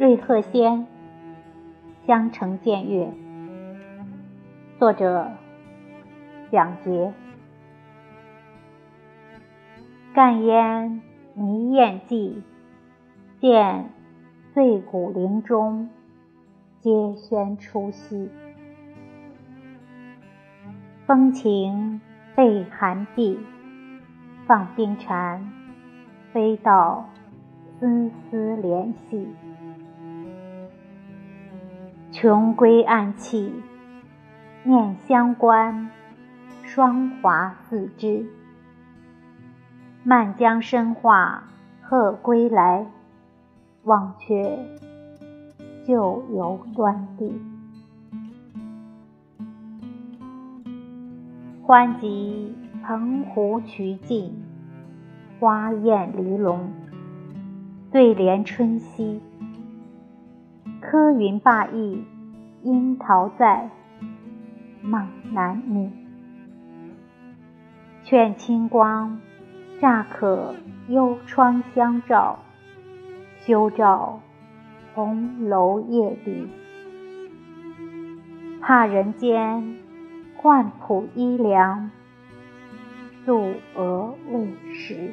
瑞鹤仙，江城见月。作者：蒋捷。干烟迷雁寂，见碎骨林中，皆轩初息。风情被寒碧，放冰蝉，飞到丝丝连系。穷归暗泣，念乡关，霜华四枝。漫江生化鹤归来，忘却旧游端地。欢集澎湖曲径，花艳离龙，对联春熙。柯云霸意因桃在梦南觅劝清光乍可幽窗相照休照红楼夜里。怕人间换朴衣凉素娥未识